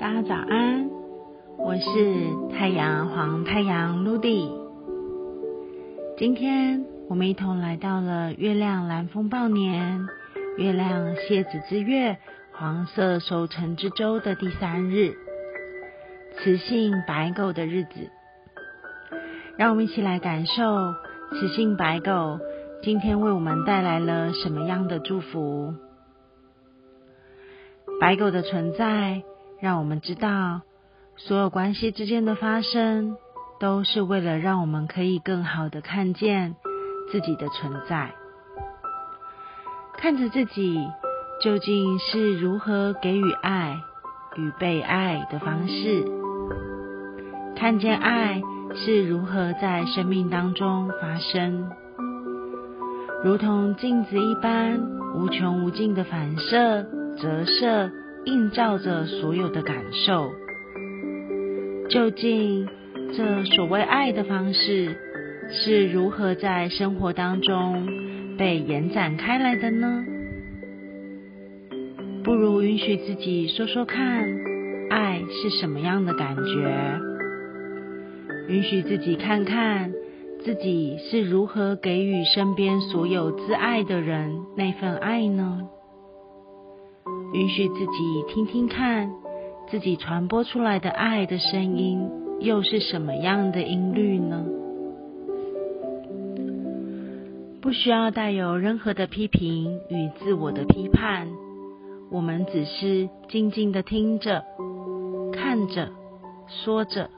大家早安，我是太阳黄太阳 Ludy。今天我们一同来到了月亮蓝风暴年，月亮蝎子之月，黄色收成之周的第三日，雌性白狗的日子。让我们一起来感受雌性白狗今天为我们带来了什么样的祝福。白狗的存在。让我们知道，所有关系之间的发生，都是为了让我们可以更好的看见自己的存在，看着自己究竟是如何给予爱与被爱的方式，看见爱是如何在生命当中发生，如同镜子一般无穷无尽的反射、折射。映照着所有的感受，究竟这所谓爱的方式是如何在生活当中被延展开来的呢？不如允许自己说说看，爱是什么样的感觉？允许自己看看自己是如何给予身边所有挚爱的人那份爱呢？允许自己听听看，自己传播出来的爱的声音又是什么样的音律呢？不需要带有任何的批评与自我的批判，我们只是静静的听着、看着、说着，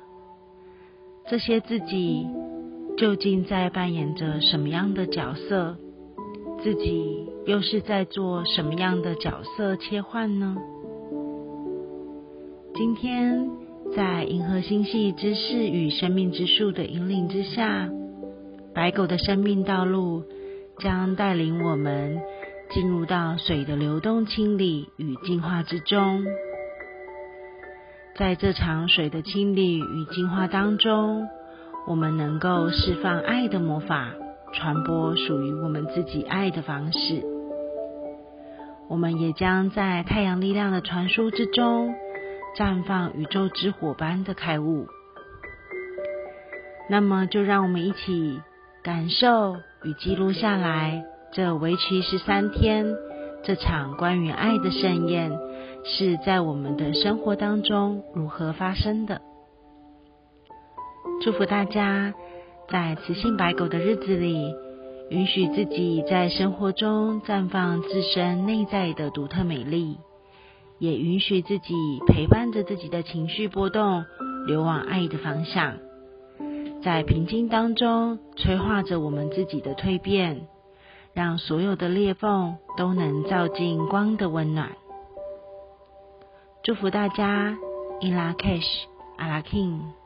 这些自己究竟在扮演着什么样的角色？自己又是在做什么样的角色切换呢？今天在银河星系之势与生命之树的引领之下，白狗的生命道路将带领我们进入到水的流动、清理与净化之中。在这场水的清理与净化当中，我们能够释放爱的魔法。传播属于我们自己爱的方式，我们也将在太阳力量的传输之中绽放宇宙之火般的开悟。那么，就让我们一起感受与记录下来，这为期十三天这场关于爱的盛宴是在我们的生活当中如何发生的。祝福大家！在雌性白狗的日子里，允许自己在生活中绽放自身内在的独特美丽，也允许自己陪伴着自己的情绪波动，流往爱的方向，在平静当中催化着我们自己的蜕变，让所有的裂缝都能照进光的温暖。祝福大家，In La Cash，阿拉 King。